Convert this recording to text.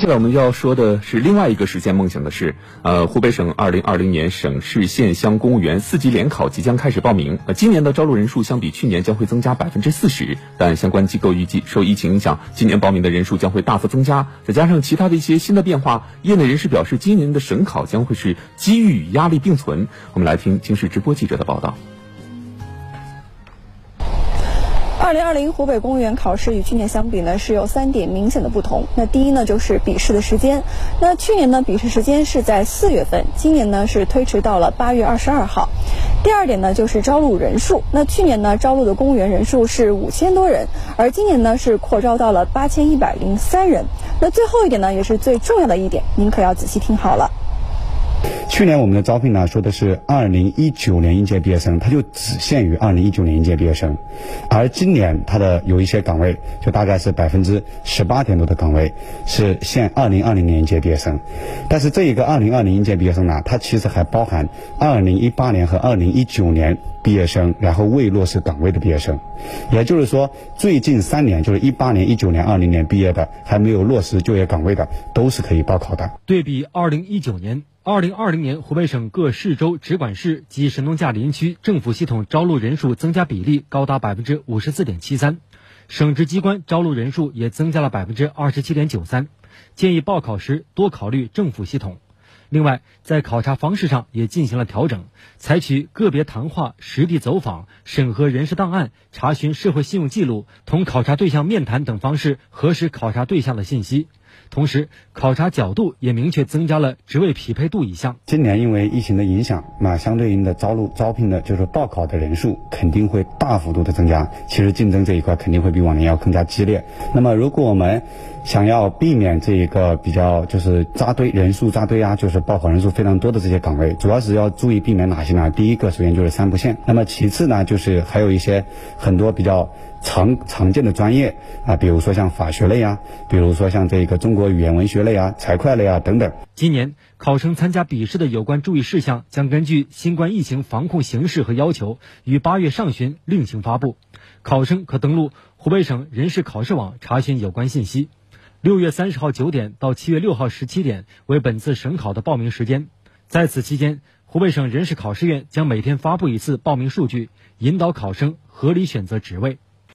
接下来我们要说的是另外一个实现梦想的事。呃，湖北省二零二零年省市县乡公务员四级联考即将开始报名。呃，今年的招录人数相比去年将会增加百分之四十，但相关机构预计受疫情影响，今年报名的人数将会大幅增加。再加上其他的一些新的变化，业内人士表示，今年的省考将会是机遇与压力并存。我们来听京视直播记者的报道。二零二零湖北公务员考试与去年相比呢，是有三点明显的不同。那第一呢，就是笔试的时间。那去年呢，笔试时间是在四月份，今年呢是推迟到了八月二十二号。第二点呢，就是招录人数。那去年呢，招录的公务员人数是五千多人，而今年呢是扩招到了八千一百零三人。那最后一点呢，也是最重要的一点，您可要仔细听好了。去年我们的招聘呢，说的是二零一九年应届毕业生，它就只限于二零一九年应届毕业生，而今年它的有一些岗位，就大概是百分之十八点多的岗位是限二零二零年应届毕业生，但是这一个二零二零应届毕业生呢，它其实还包含二零一八年和二零一九年毕业生，然后未落实岗位的毕业生，也就是说，最近三年就是一八年、一九年、二零年毕业的，还没有落实就业岗位的，都是可以报考的。对比二零一九年。二零二零年，湖北省各市州直管市及神农架林区政府系统招录人数增加比例高达百分之五十四点七三，省直机关招录人数也增加了百分之二十七点九三。建议报考时多考虑政府系统。另外，在考察方式上也进行了调整，采取个别谈话、实地走访、审核人事档案、查询社会信用记录、同考察对象面谈等方式核实考察对象的信息。同时，考察角度也明确增加了职位匹配度一项。今年因为疫情的影响，那相对应的招录招聘的就是报考的人数肯定会大幅度的增加。其实竞争这一块肯定会比往年要更加激烈。那么，如果我们想要避免这一个比较就是扎堆人数扎堆啊，就是报考人数非常多的这些岗位，主要是要注意避免哪些呢？第一个，首先就是三不限。那么其次呢，就是还有一些很多比较。常常见的专业啊，比如说像法学类啊，比如说像这个中国语言文学类啊、财会类啊等等。今年考生参加笔试的有关注意事项将根据新冠疫情防控形势和要求，于八月上旬另行发布。考生可登录湖北省人事考试网查询有关信息。六月三十号九点到七月六号十七点为本次省考的报名时间，在此期间，湖北省人事考试院将每天发布一次报名数据，引导考生合理选择职位。